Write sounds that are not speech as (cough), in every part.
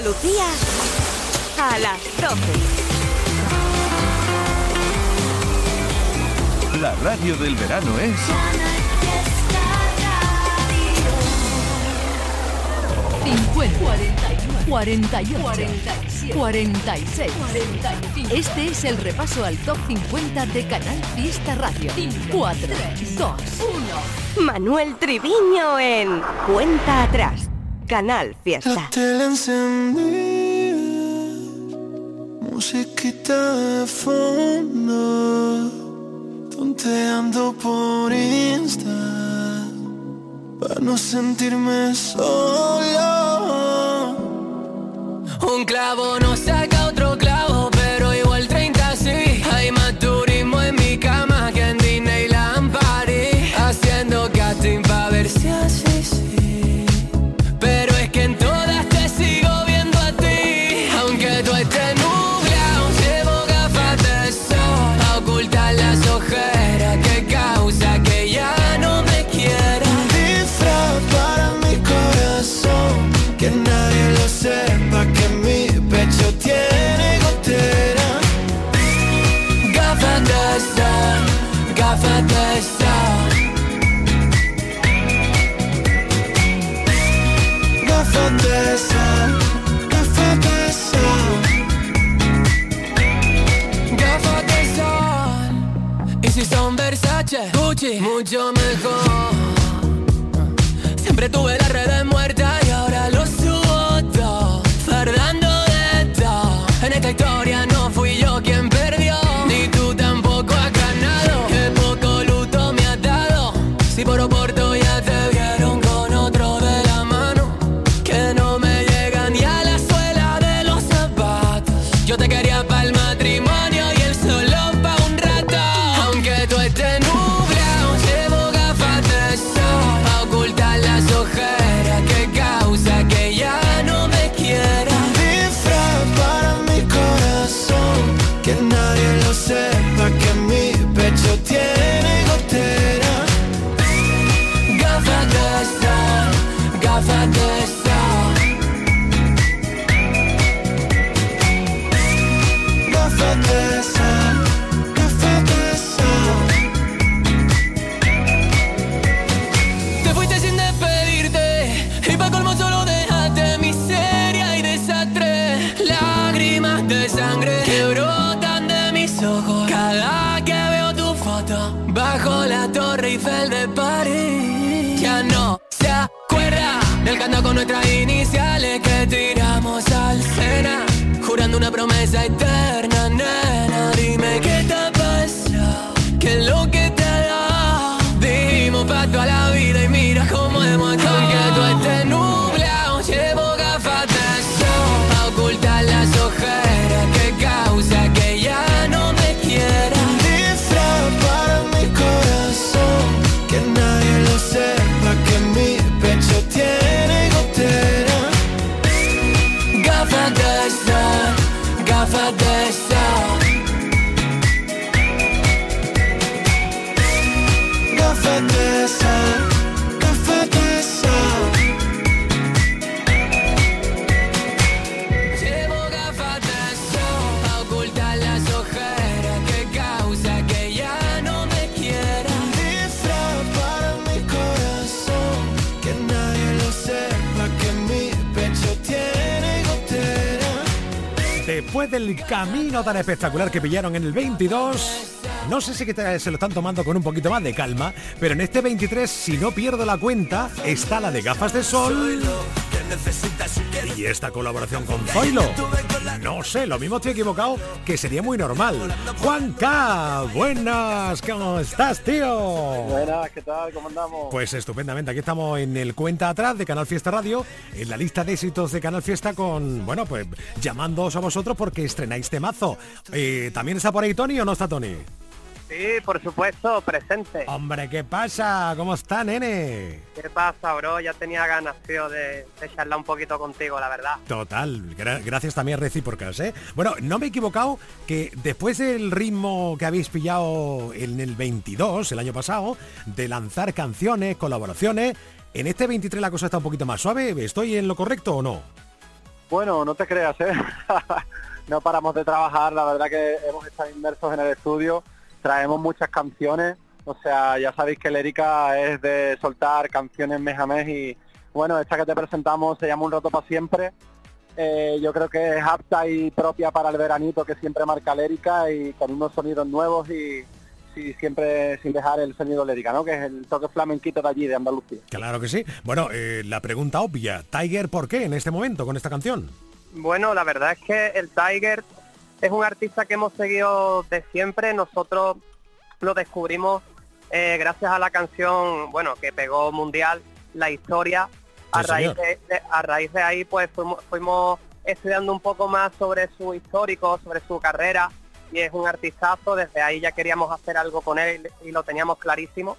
Lucía a las 12. La radio del verano es... 50, 41, 48, 47, 46, 45. Este es el repaso al top 50 de Canal Fiesta Radio. 4, 2, 1. Manuel Triviño en Cuenta Atrás. Canal Fiesta. Musiquita de fondo, tonteando por Insta, para no sentirme solo. Un clavo no saca Mucho mejor. Siempre tuve Después del camino tan espectacular que pillaron en el 22, no sé si se lo están tomando con un poquito más de calma, pero en este 23, si no pierdo la cuenta, está la de gafas de sol y esta colaboración con Zoilo. No sé, lo mismo estoy equivocado, que sería muy normal. Juan K, buenas, ¿cómo estás, tío? Buenas, ¿qué tal? ¿Cómo andamos? Pues estupendamente, aquí estamos en el cuenta atrás de Canal Fiesta Radio, en la lista de éxitos de Canal Fiesta con, bueno, pues llamándoos a vosotros porque estrenáis temazo. Eh, ¿También está por ahí Tony o no está Tony? Sí, por supuesto, presente. Hombre, ¿qué pasa? ¿Cómo está, nene? ¿Qué pasa, bro? Ya tenía ganas, tío, de, de charlar un poquito contigo, la verdad. Total, gra- gracias también recíprocas, ¿eh? Bueno, no me he equivocado que después del ritmo que habéis pillado en el 22, el año pasado, de lanzar canciones, colaboraciones, en este 23 la cosa está un poquito más suave, ¿estoy en lo correcto o no? Bueno, no te creas, ¿eh? (laughs) no paramos de trabajar, la verdad que hemos estado inmersos en el estudio, traemos muchas canciones, o sea, ya sabéis que Lérica es de soltar canciones mes a mes y bueno, esta que te presentamos se llama Un Roto para Siempre. Eh, yo creo que es apta y propia para el veranito que siempre marca Lérica y con unos sonidos nuevos y, y siempre sin dejar el sonido Lérica, ¿no? Que es el toque flamenquito de allí, de Andalucía. Claro que sí. Bueno, eh, la pregunta obvia, Tiger, ¿por qué en este momento con esta canción? Bueno, la verdad es que el Tiger es un artista que hemos seguido de siempre. Nosotros lo descubrimos eh, gracias a la canción, bueno, que pegó mundial, La Historia. A, Sí, raíz de, de- a raíz de ahí, pues fuimos, fuimos estudiando un poco más sobre su histórico, sobre su carrera. Y es un artistazo. Desde ahí ya queríamos hacer algo con él y lo teníamos clarísimo.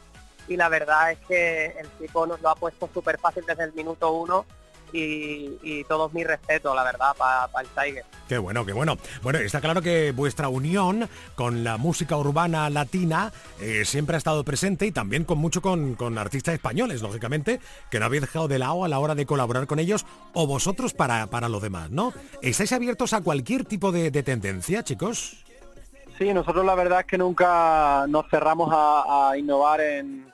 Y la verdad es que el chico nos lo ha puesto súper fácil desde el minuto uno. Y, y todos mis respetos, la verdad, para el Tiger. Qué bueno, qué bueno. Bueno, está claro que vuestra unión con la música urbana latina eh, siempre ha estado presente y también con mucho con, con artistas españoles, lógicamente, que no habéis dejado de lado a la hora de colaborar con ellos o vosotros para, para lo demás, ¿no? ¿Estáis abiertos a cualquier tipo de, de tendencia, chicos? Sí, nosotros la verdad es que nunca nos cerramos a, a innovar en,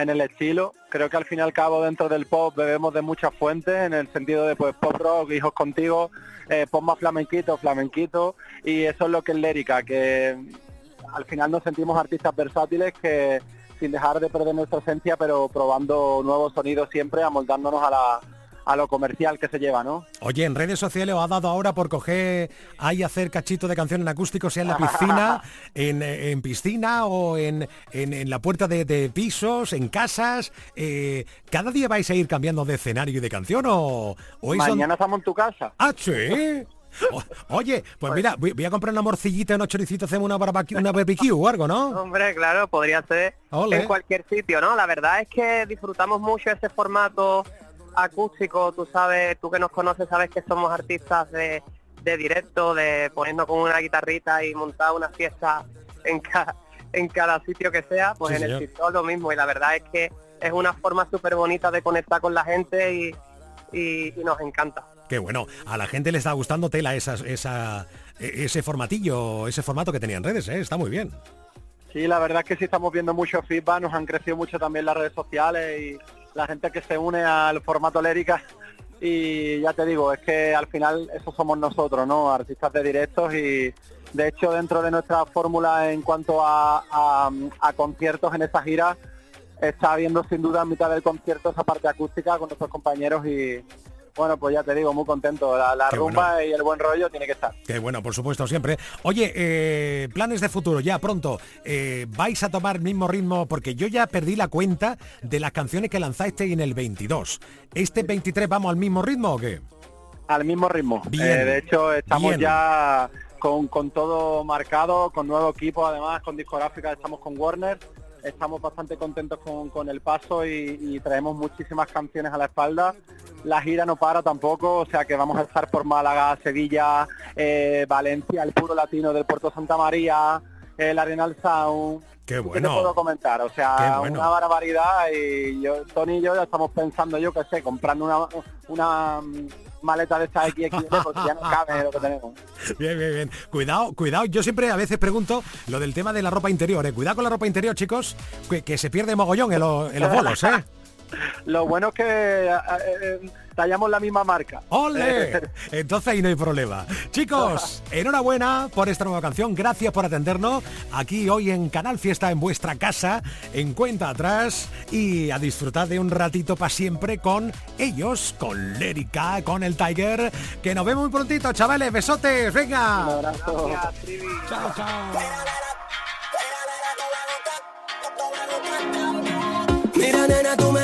en el estilo. Creo que al fin y al cabo dentro del pop bebemos de muchas fuentes, en el sentido de pues pop rock, hijos contigo, eh, pop más flamenquito, flamenquito, y eso es lo que es lérica, que al final nos sentimos artistas versátiles que sin dejar de perder nuestra esencia, pero probando nuevos sonidos siempre, amoldándonos a la a lo comercial que se lleva, ¿no? Oye, en redes sociales os ha dado ahora por coger ahí hacer cachito de canción en acústico, sea en la piscina, (laughs) en, eh, en piscina o en, en- en la puerta de, de pisos, en casas. eh, ¿Cada día vais a ir cambiando de escenario y de canción o, o Mañana estamos en tu casa. Ah, sí. (laughs) O- oye, pues mira, voy, voy a comprar una morcillita, unos choricitos, hacemos una barbecue, una barbecue o algo, ¿no? Hombre, claro, podría ser en cualquier sitio, ¿no? La verdad es que disfrutamos mucho ese formato acústico, tú sabes, tú que nos conoces sabes que somos artistas de, de directo, de ponernos con una guitarrita y montar una fiesta en, ca- en cada sitio que sea, pues Sí, en señor. el TikTok lo mismo y la verdad es que es una forma súper bonita de conectar con la gente y, y- y nos encanta. Qué bueno, a la gente le está gustando tela esa, esa, e- ese formatillo, ese formato que tenía en redes, ¿eh? está muy bien. Sí, la verdad es que sí estamos viendo mucho feedback, nos han crecido mucho también las redes sociales y la gente que se une al formato Lérica y ya te digo, es que al final eso somos nosotros, ¿no? Artistas de directos y de hecho dentro de nuestra fórmula en cuanto a, conciertos en esa gira está habiendo sin duda en mitad del concierto esa parte acústica con nuestros compañeros y bueno, pues ya te digo, muy contento. La, la rumba y el buen rollo tiene que estar. Qué bueno, por supuesto, siempre. Oye, eh, planes de futuro, ya pronto. eh, ¿Vais a tomar el mismo ritmo? Porque yo ya perdí la cuenta de las canciones que lanzaste en el 22. ¿Este 23 vamos al mismo ritmo o qué? Al mismo ritmo. Bien, Eh, de hecho, estamos bien. ya con, con todo marcado, con nuevo equipo, además con discográfica, estamos con Warner. Estamos bastante contentos con, con el paso y, y traemos muchísimas canciones a la espalda. La gira no para tampoco, o sea que vamos a estar por Málaga, Sevilla, eh, Valencia, el puro latino del Puerto Santa María, el Arenal Sound. Qué ¿Qué bueno. te puedo comentar? O Qué sea, bueno. una barbaridad y yo, Tony y yo ya estamos pensando, yo qué sé, comprando una, una maleta de esta XXL porque ya no cabe lo que tenemos. Bien, bien, bien. Cuidado, cuidado. Yo siempre a veces pregunto lo del tema de la ropa interior. ¿eh? Cuidado con la ropa interior, chicos, que, que se pierde mogollón en, los- en los bolos, ¿eh? (laughs) Lo bueno es que eh, eh, tallamos la misma marca. ¡Ole! (laughs) Entonces ahí no hay problema. Chicos, (laughs) enhorabuena por esta nueva canción. Gracias por atendernos aquí hoy en Canal Fiesta en vuestra casa, en cuenta atrás y a disfrutar de un ratito para siempre con ellos, con Lérica, con el Tiger. Que nos vemos muy prontito, chavales. Besotes, Un venga. abrazo. Chao, chao. Mira nena, tú me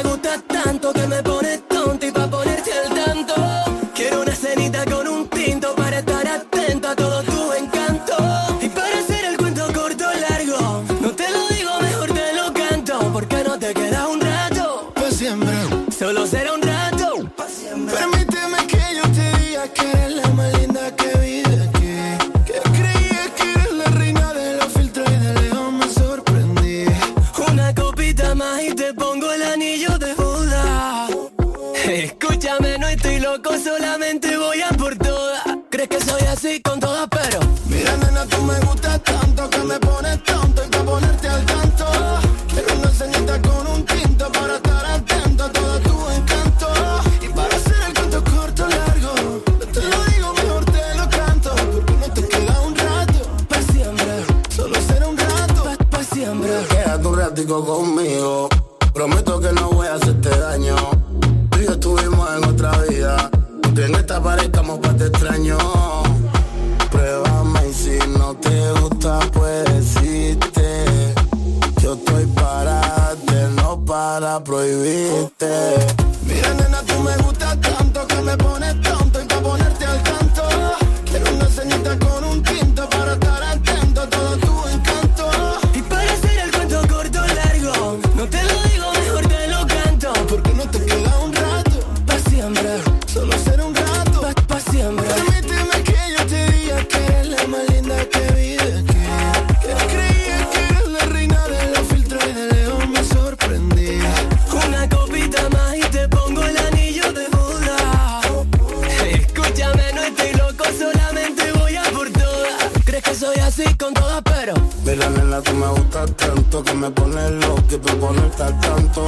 nena, tú me gustas tanto que me pones loco y proponerte al tanto.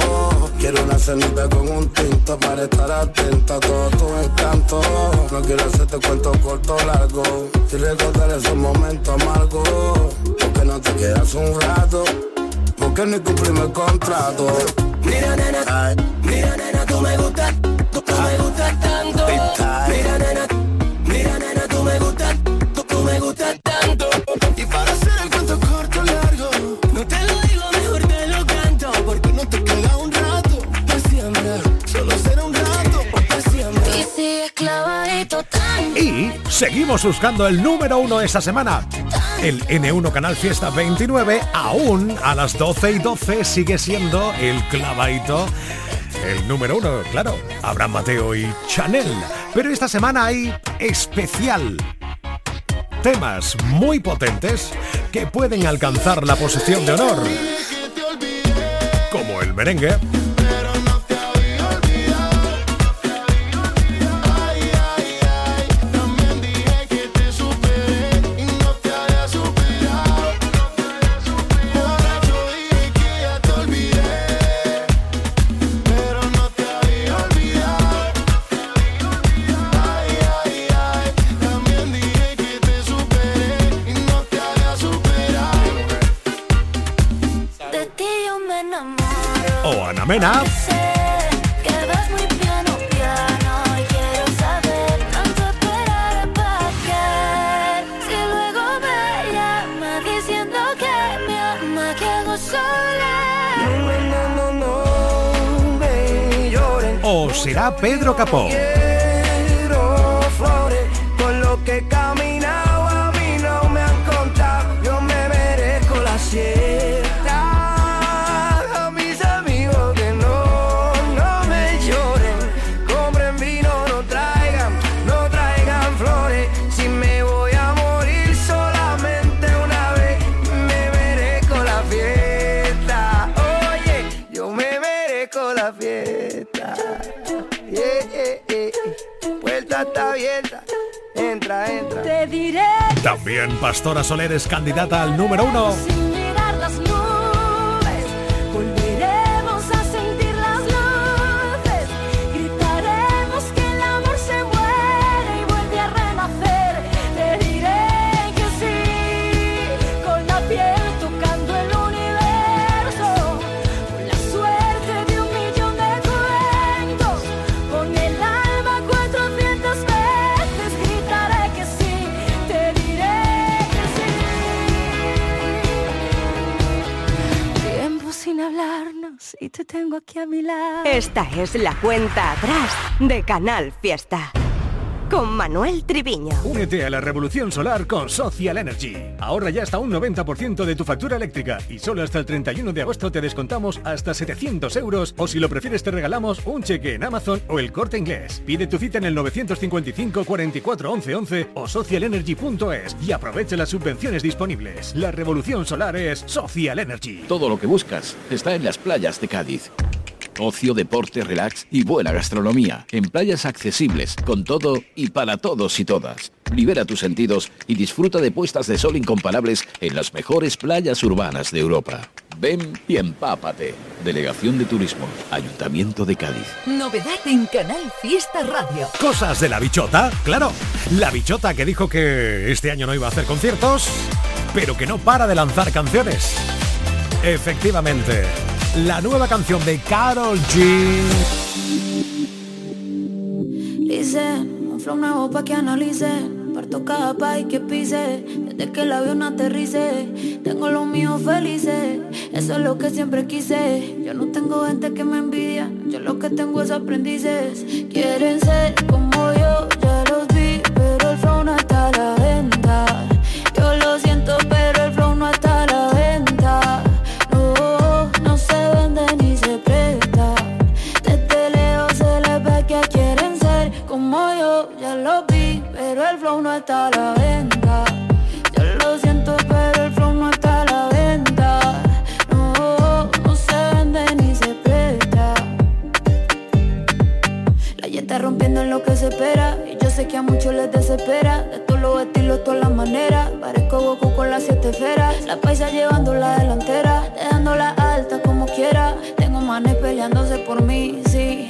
Quiero una cenita con un tinto para estar atenta a todo tu encanto. No quiero hacerte cuento corto o largo. Y recordar esos momentos amargos. Porque no te quedas un rato. Porque ni cumplimos el contrato. Mira, nena, Ay, mira, nena, tú me gustas, tú, tú me gustas tanto. Mira, nena, seguimos buscando el número uno esta semana. El N1 Canal Fiesta 29, aún a las 12 y 12, sigue siendo el clavadito. El número uno, claro, Abraham Mateo y Chanel. Pero esta semana hay especial. Temas muy potentes que pueden alcanzar la posición de honor. Como el merengue. Será Pedro Capó. También Pastora Soler es candidata al número uno. Tengo aquí a mi lado. Esta es la cuenta atrás de Canal Fiesta. Con Manuel Triviño. Únete a la revolución solar con Social Energy. Ahorra ya hasta un 90% de tu factura eléctrica y solo hasta el 31 de agosto te descontamos hasta 700 euros o si lo prefieres te regalamos un cheque en Amazon o el corte inglés. Pide tu cita en el 955 44 11 11 o socialenergy.es y aprovecha las subvenciones disponibles. La revolución solar es Social Energy. Todo lo que buscas está en las playas de Cádiz. Ocio, deporte, relax y buena gastronomía. En playas accesibles, con todo y para todos y todas. Libera tus sentidos y disfruta de puestas de sol incomparables en las mejores playas urbanas de Europa. Ven y empápate. Delegación de Turismo, Ayuntamiento de Cádiz. Novedad en Canal Fiesta Radio. Cosas de la bichota, claro. La bichota que dijo que este año no iba a hacer conciertos, pero que no para de lanzar canciones. Efectivamente, la nueva canción de Carol G. Dicen, un flow nuevo pa' que analicen Parto cada país que pise. Desde que el avión aterrice. Tengo los míos felices. Eso es lo que siempre quise. Yo no tengo gente que me envidia. Yo lo que tengo es aprendices. Quieren ser como yo, está a la venta. Yo lo siento, pero el flow no está a la venta. No, se vende ni se presta. La está rompiendo en lo que se espera. Y yo sé que a muchos les desespera. De todos los estilos, todas las maneras. Parezco Goku con las siete esferas. La paisa llevando la delantera. Dejándola alta como quiera. Tengo manes peleándose por mí, sí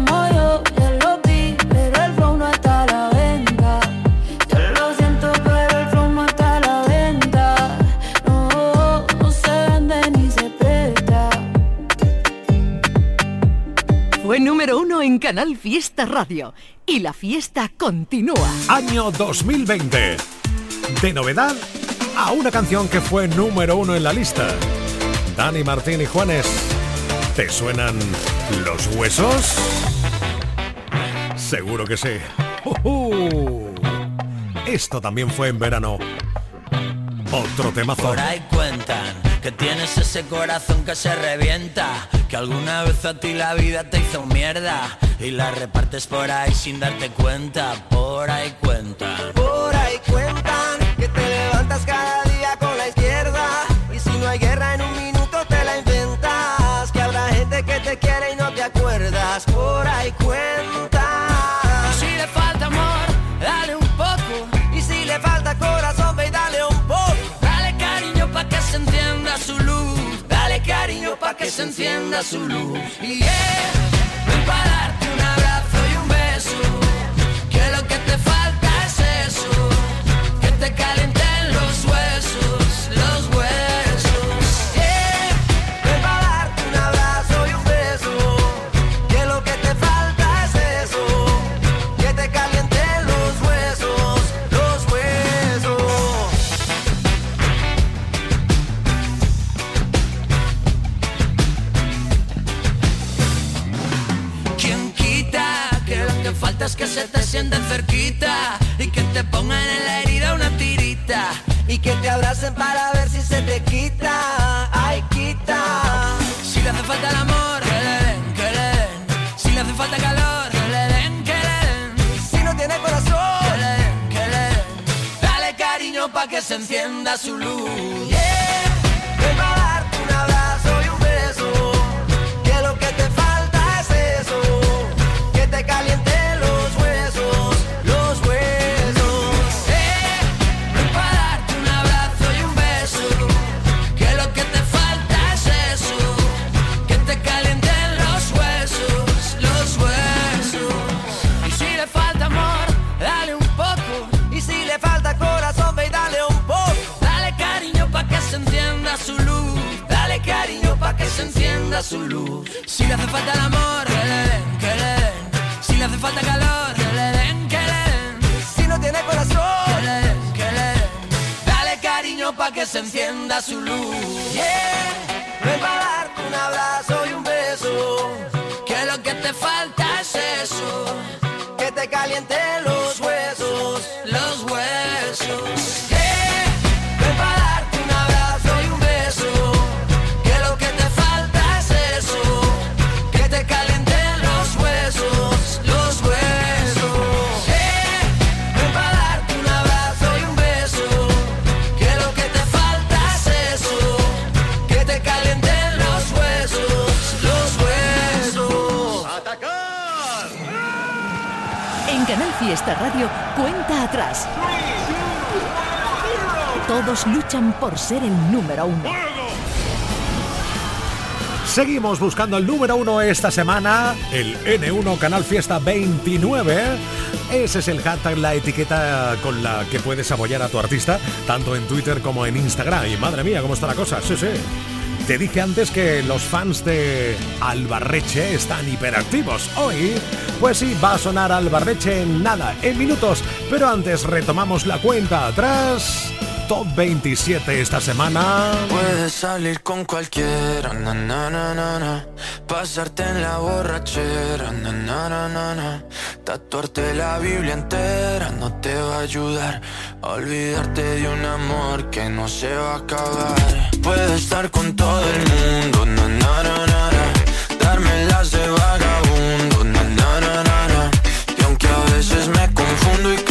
Fue número uno en Canal Fiesta Radio y la fiesta continúa. Año 2020. De novedad a una canción que fue número uno en la lista. Dani Martín y Juanes. ¿Te suenan los huesos? Seguro que sí. ¡Ujú! Esto también fue en verano. Otro temazo. Por ahí cuentan que tienes ese corazón que se revienta, que alguna vez a ti la vida te hizo mierda y la repartes por ahí sin darte cuenta. Por ahí cuentan. Por ahí cuentan encienda su luz. Y yeah, ven pa' darte un abrazo y un beso. Que lo que te falta es eso. Que te calienten los huesos, Fiesta Radio, cuenta atrás. Todos luchan por ser el número uno. Seguimos buscando el número uno esta semana, el N1 Canal Fiesta 29. Ese es el hashtag, la etiqueta con la que puedes apoyar a tu artista, tanto en Twitter como en Instagram. Y madre mía, ¿cómo está la cosa? Sí, sí. Te dije antes que los fans de Albarreche están hiperactivos. Hoy, pues sí, va a sonar Albarreche en nada, en minutos. Pero antes retomamos la cuenta atrás. Top 27 esta semana. Puedes salir con cualquiera, na, na, na, pasarte en la borrachera, tatuarte la Biblia entera no te va a ayudar olvidarte de un amor que no se va a acabar. Puedes estar con todo el mundo, darme las de vagabundo, y aunque a veces me confundo y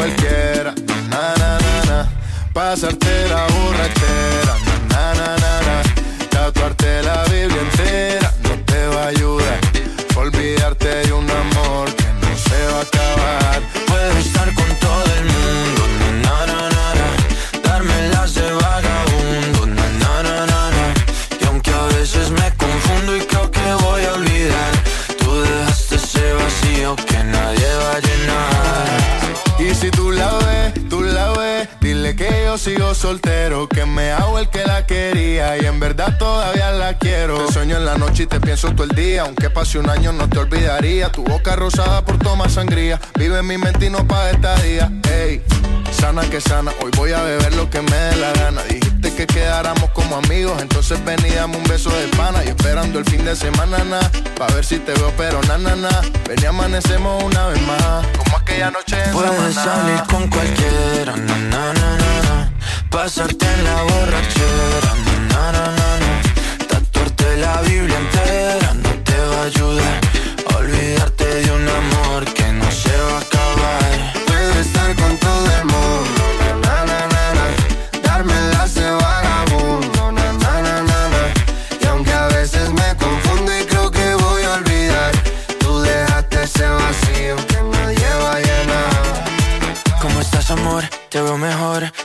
cualquiera, na na na na, pasarte la borrachera, día, aunque pase un año no te olvidaría. Tu boca rosada por tomar sangría, vive en mi mente y no para esta día. Ey, sana que sana, hoy voy a beber lo que me dé la gana. Dijiste que quedáramos como amigos, entonces ven y dame un beso de pana. Y esperando el fin de semana, na, pa' ver si te veo, pero na, na, na. Ven y amanecemos una vez más, como aquella noche en Puedes Samaná. salir con cualquiera, na, na, na, na, na. pasarte en la borrachera, na, na, na, na, na. tatuarte la Biblia entera te va a ayudar a olvidarte de un amor que no se va a acabar. Puedo estar con todo el mundo,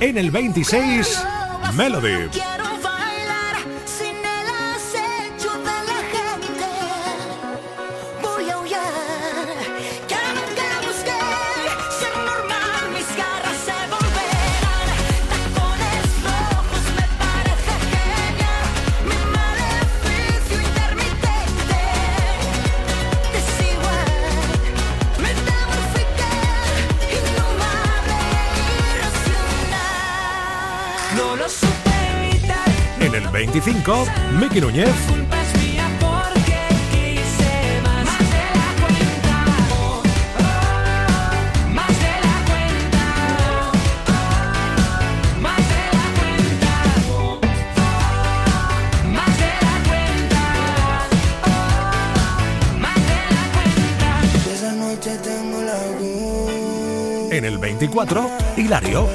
En el 26, Melody. 25, Miki Núñez. En el 24, Hilario.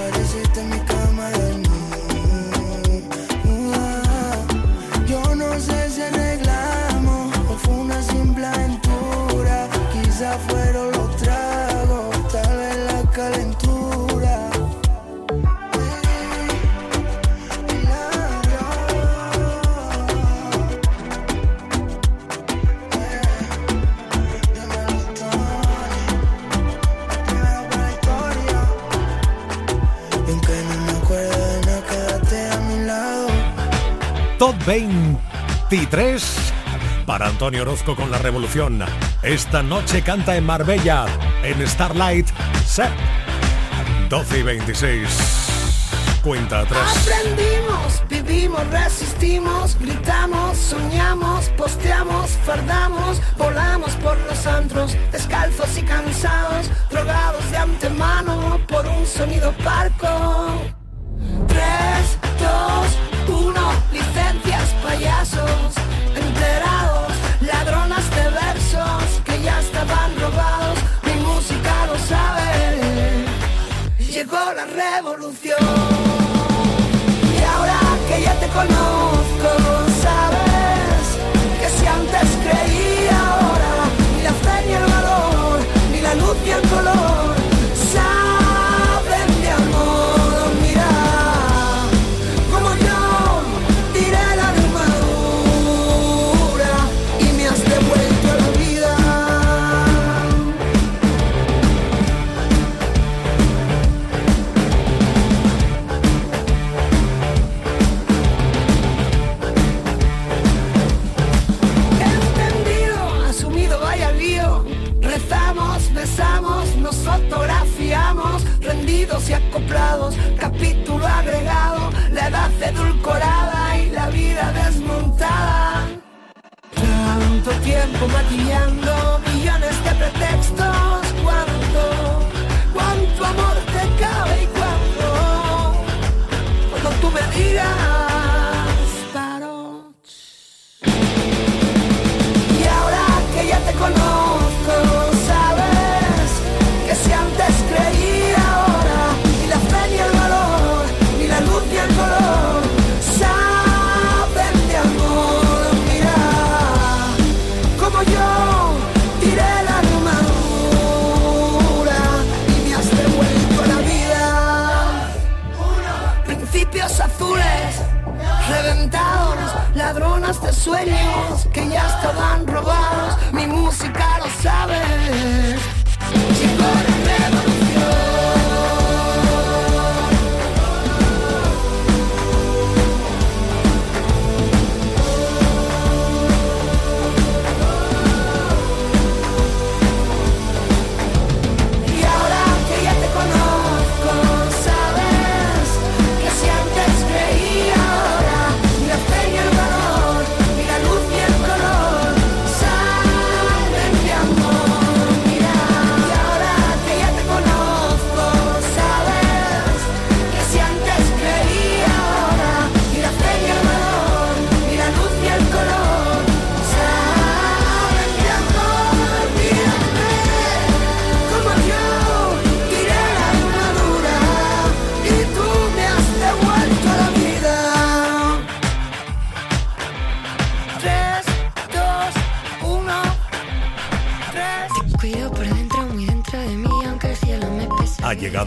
23 para Antonio Orozco con la revolución. Esta noche canta en Marbella, en Starlight, set 12 y 26. Cuenta atrás. Aprendimos, vivimos, resistimos, gritamos, soñamos, posteamos, fardamos, volamos por los antros, descalzos y cansados, drogados de antemano por un sonido parco. revolución. Y ahora que ya te conozco. 阳光 sueños que ya estaban robados, mi música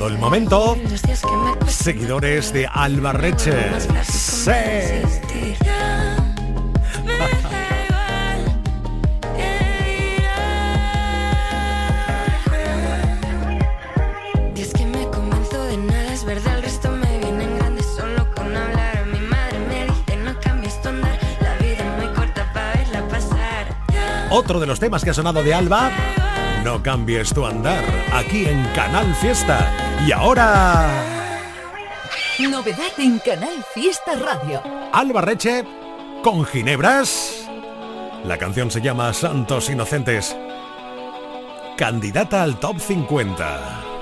llegado el momento. Seguidores de Albarreche. Sí. otro de los temas que ha sonado de Alba, No cambies tu andar, aquí en Canal Fiesta. Y ahora... Novedad en Canal Fiesta Radio. Alba Reche con Ginebras. La canción se llama Santos Inocentes. Candidata al Top 50.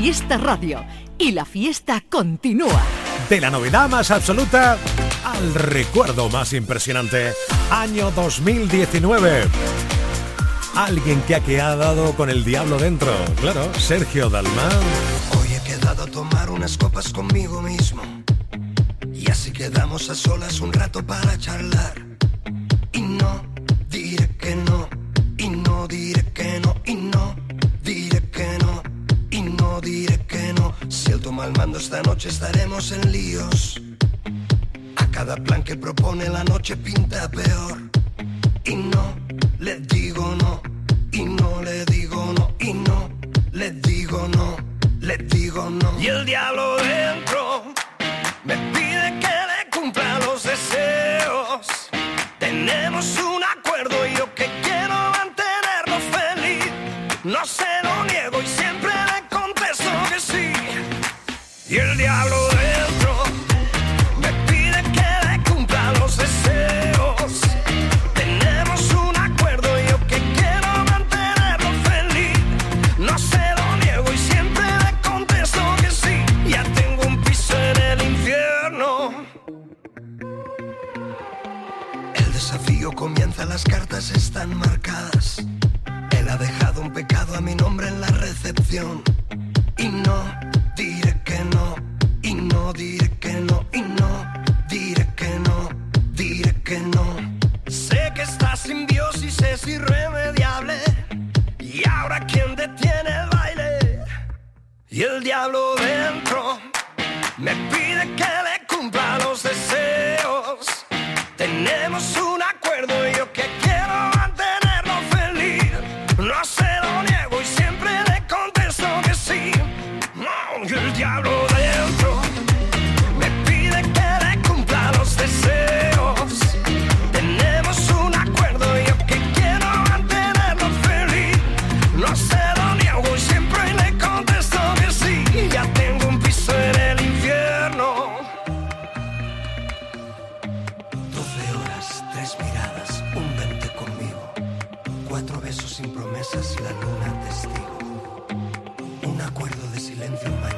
Fiesta Radio. Y la fiesta continúa. De la novedad más absoluta al recuerdo más impresionante. Año 2019. Alguien que ha quedado con el diablo dentro. Claro, Sergio Dalmán. Hoy he quedado a tomar unas copas conmigo mismo. Y así quedamos a solas un rato para charlar. El mando esta noche estaremos en líos. A cada plan que propone la noche pinta peor. Y no le digo no, sin promesas la luna testigo. Un acuerdo de silencio, mañana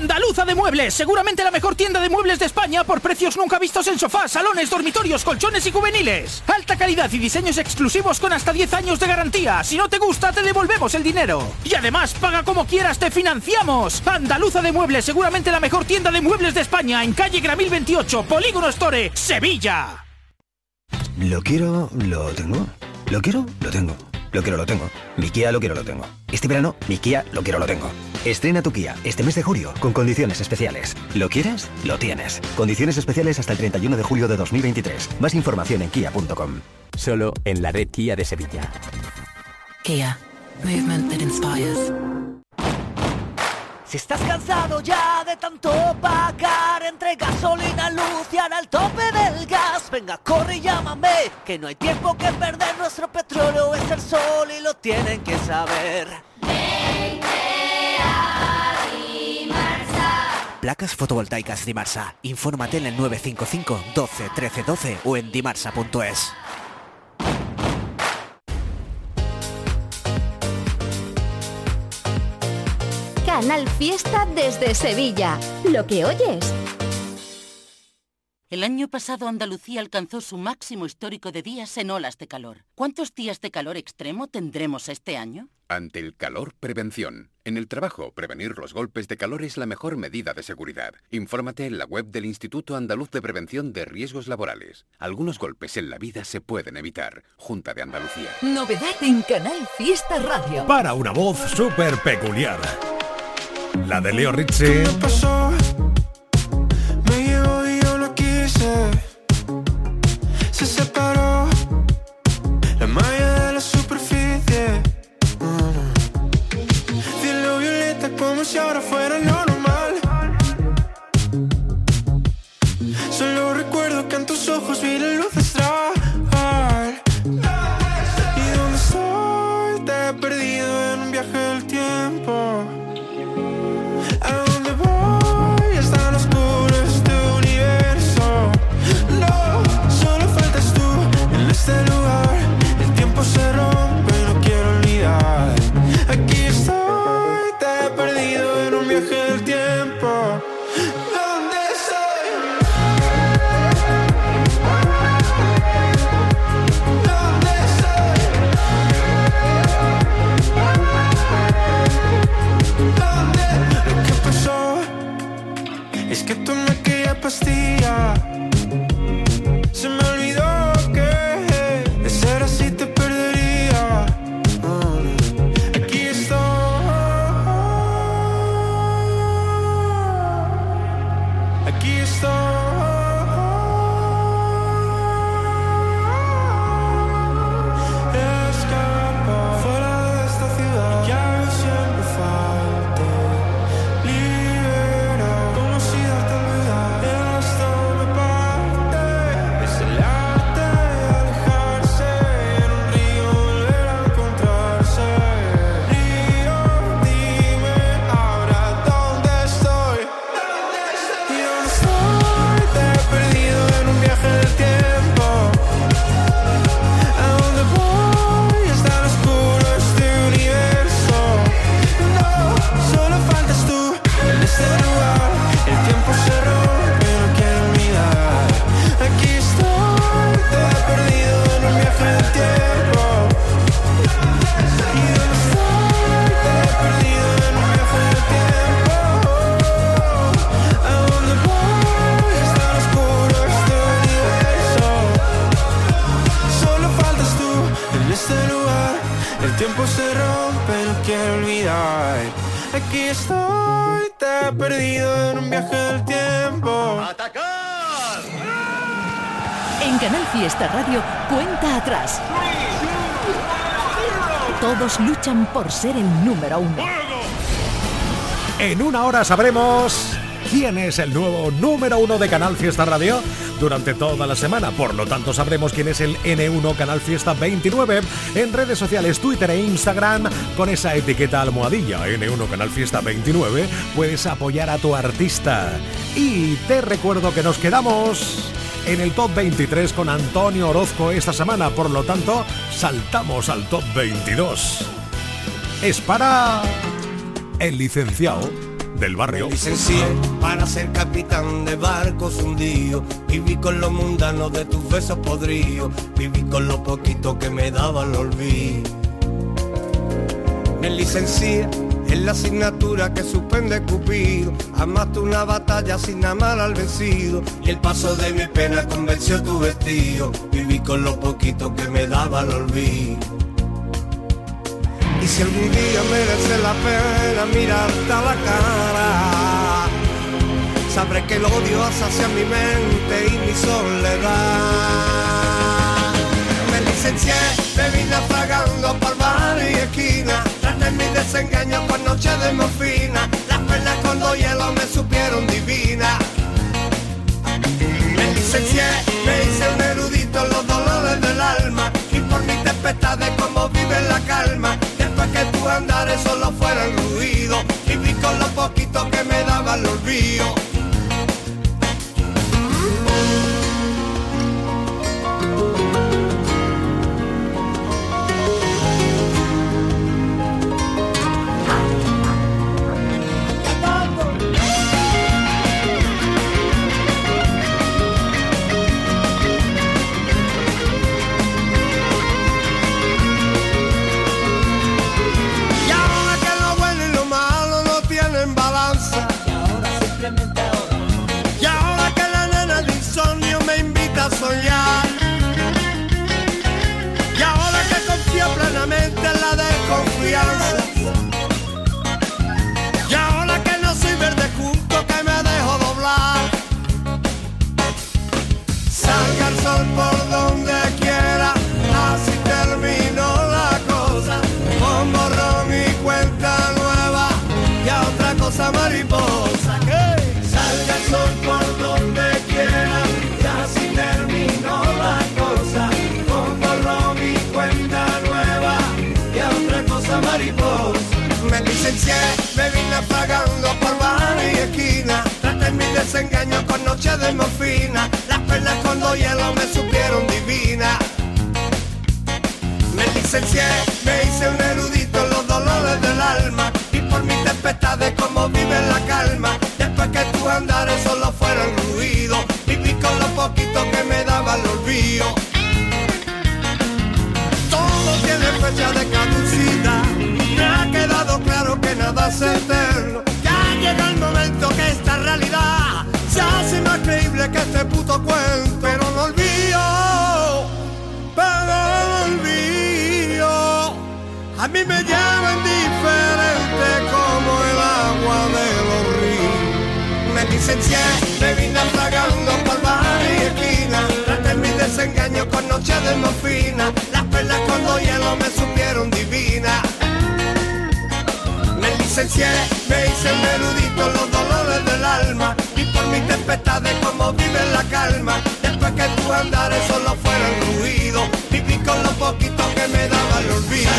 Andaluza de Muebles, seguramente la mejor tienda de muebles de España por precios nunca vistos en sofás, salones, dormitorios, colchones y juveniles. Alta calidad y diseños exclusivos con hasta 10 años de garantía. Si no te gusta, te devolvemos el dinero. Y además, paga como quieras, te financiamos. Andaluza de Muebles, seguramente la mejor tienda de muebles de España en calle Gramil 28, Polígono Store, Sevilla. Lo quiero, lo tengo. Lo quiero, lo tengo. Lo quiero, lo tengo. Mi lo quiero, lo tengo. Este verano, mi Kia lo quiero, lo tengo. Estrena tu Kia este mes de julio con condiciones especiales. ¿Lo quieres? Lo tienes. Condiciones especiales hasta el 31 de julio de 2023. Más información en kia.com. Solo en la red Kia de Sevilla. Kia, movement that inspires. Si estás cansado ya de tanto pagar entre gasolina, luz y ahora el tope del gas, venga, corre y llámame, que no hay tiempo que perder, nuestro petróleo es el sol y lo tienen que saber. Placas fotovoltaicas Dimarsa. Infórmate en el 955 12 13 12 o en dimarsa.es. Canal Fiesta desde Sevilla. Lo que oyes. El año pasado Andalucía alcanzó su máximo histórico de días en olas de calor. ¿Cuántos días de calor extremo tendremos este año? Ante el calor, prevención. En el trabajo, prevenir los golpes de calor es la mejor medida de seguridad. Infórmate en la web del Instituto Andaluz de Prevención de Riesgos Laborales. Algunos golpes en la vida se pueden evitar. Junta de Andalucía. Novedad en Canal Fiesta Radio. Para una voz súper peculiar. La de Leo Ritchie. pasó? Me llevó y yo no quise. Violeta como si estoy, te he perdido en un viaje del tiempo. En Canal Fiesta Radio, cuenta atrás. Todos luchan por ser el número uno. En una hora sabremos quién es el nuevo número uno de Canal Fiesta Radio durante toda la semana. Por lo tanto, sabremos quién es el N1 Canal Fiesta 29 en redes sociales, Twitter e Instagram con esa etiqueta almohadilla N1 Canal Fiesta 29. Puedes apoyar a tu artista. Y te recuerdo que nos quedamos en el top 23 con Antonio Orozco esta semana. Por lo tanto, saltamos al top 22. Es para el licenciado del barrio. Me licencié para ser capitán de barcos hundidos. Viví con lo mundano de tus besos podridos. Viví con lo poquito que me daba el olvido. Me licencié en la asignatura que suspende Cupido. Amaste una batalla sin amar al vencido. Y el paso de mi pena convenció tu vestido. Viví con lo poquito que me daba el olvido. Y si algún día merece la pena mirarte a la cara, sabré que el odio hacia mi mente y mi soledad. Me licencié, me vine naufragando por bar y esquina, tras mi desengaño por noche de morfina, las penas con dos hielos me supieron divina. Me licencié, me hice un erudito los dolores de morfina, las perlas cuando hielo me supieron divina. Me licencié, me hice merudito los dolores del alma y por mis tempestades como vive la calma. Después que tus andares solo fueron ruido, viví con lo poquito que me daba el olvido.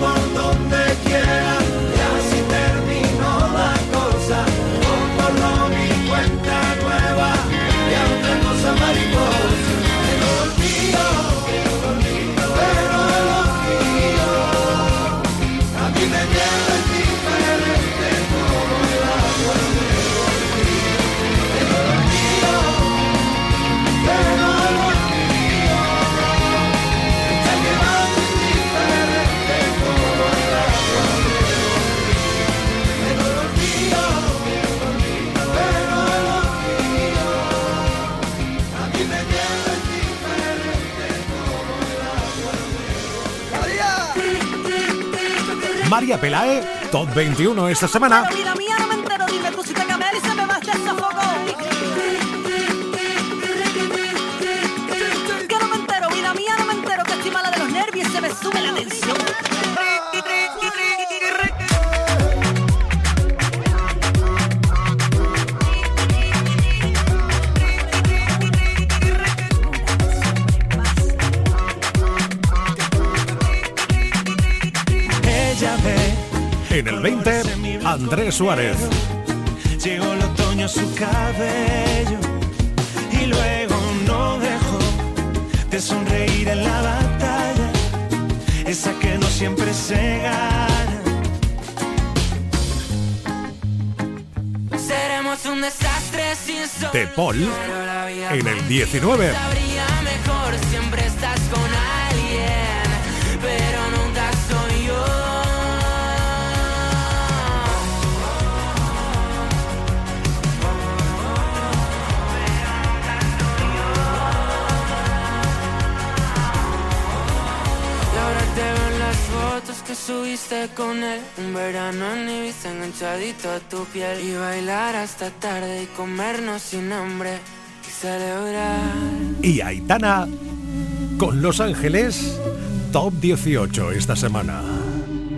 Por donde quiera. María Pelae, top 21 esta semana. En el 20, Andrés Suárez. Llegó el otoño su cabello y luego no dejó de sonreír en la batalla, esa que no siempre se gana. Seremos un desastre sin sol. De Paul en el 19. subiste con él Un verano en Ibiza enganchadito a tu piel Y bailar hasta tarde y comernos sin hambre Y celebrar. Y Aitana con Los Ángeles Top 18 esta semana.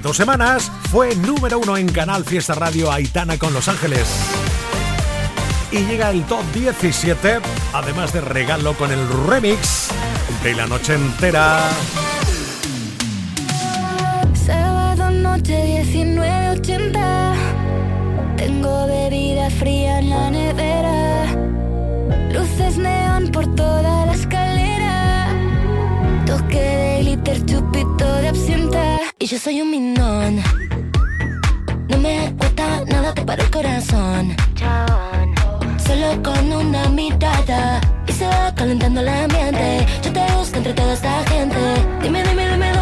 Dos semanas fue número uno en Canal Fiesta Radio Aitana con Los Ángeles. Y llega el top 17, además de regalo con el remix de la noche entera. Sábado noche 19.80 Tengo bebida Y yo soy un minón. No me cuesta nada, te paro el corazón. Solo con una mirada. Y se va calentando el ambiente Yo te busco entre toda esta gente. Dime, dime, dime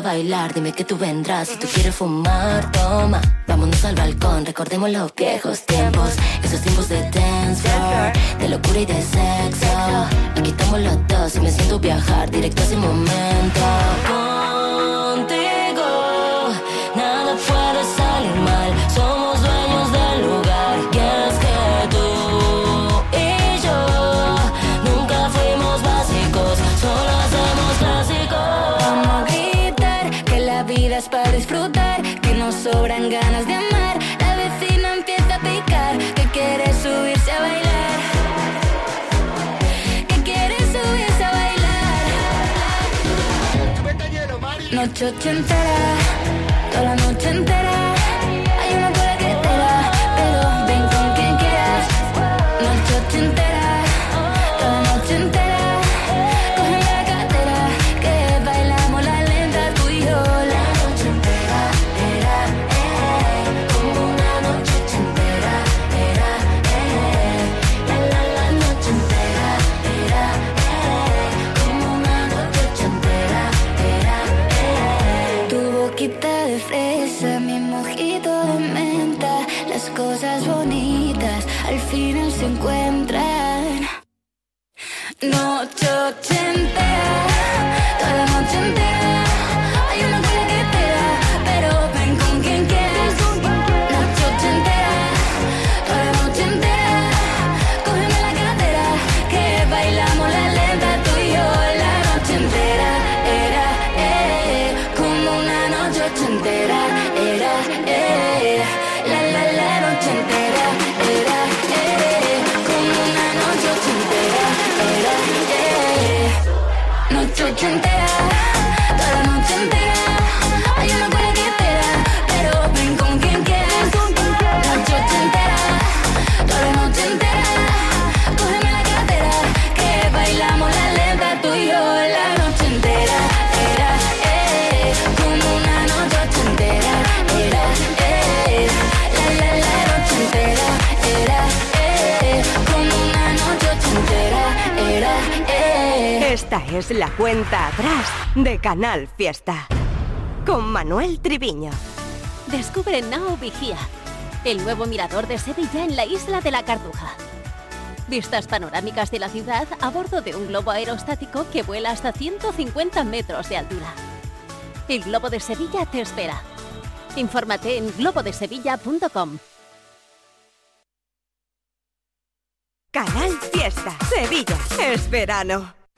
Bailar, dime que tú vendrás. Si tú quieres fumar, toma. Vámonos al balcón, recordemos los viejos tiempos. Esos tiempos de dance floor, de locura y de sexo. Aquí estamos los dos y me siento viajar directo a ese momento. Sobran ganas de amar. La vecina empieza a picar, que quiere subirse a bailar. Que quiere subirse a bailar. Noche ochentera, toda la noche entera. Hay una cola que te da, pero ven con quien quieras. Noche ochentera, Esta es la cuenta atrás de Canal Fiesta. Con Manuel Triviño. Descubre Nao Vigía, el nuevo mirador de Sevilla en la isla de la Cartuja. Vistas panorámicas de la ciudad a bordo de un globo aerostático que vuela hasta 150 metros de altura. El Globo de Sevilla te espera. Infórmate en globodesevilla.com. Canal Fiesta. Sevilla. Es verano.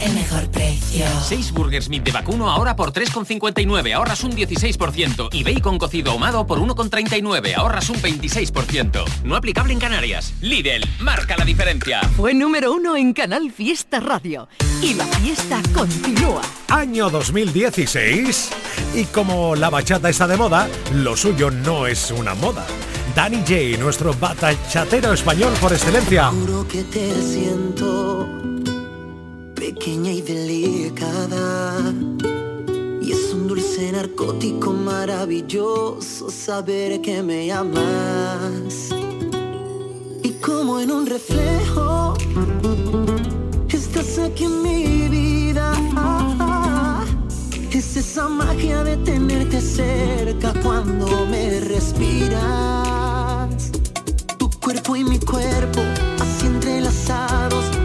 el mejor precio. 6 Burgers Meat de vacuno ahora por 3,59, ahorras un 16%. Y bacon cocido ahumado por 1,39, ahorras un 26%. No aplicable en Canarias. Lidl, marca la diferencia. Fue número uno en Canal Fiesta Radio. Y la fiesta continúa. Año 2016 y como la bachata está de moda, lo suyo no es una moda. Danny J, nuestro bachatero español por excelencia. Juro que te siento y delicada. Y es un dulce narcótico maravilloso saber que me amas. Y como en un reflejo, estás aquí en mi vida. Es esa magia de tenerte cerca cuando me respiras. Tu cuerpo y mi cuerpo, así entrelazados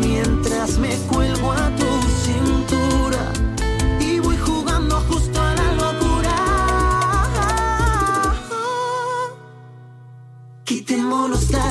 mientras me cuelgo a tu cintura. Y voy jugando justo a la locura. Quitémonos la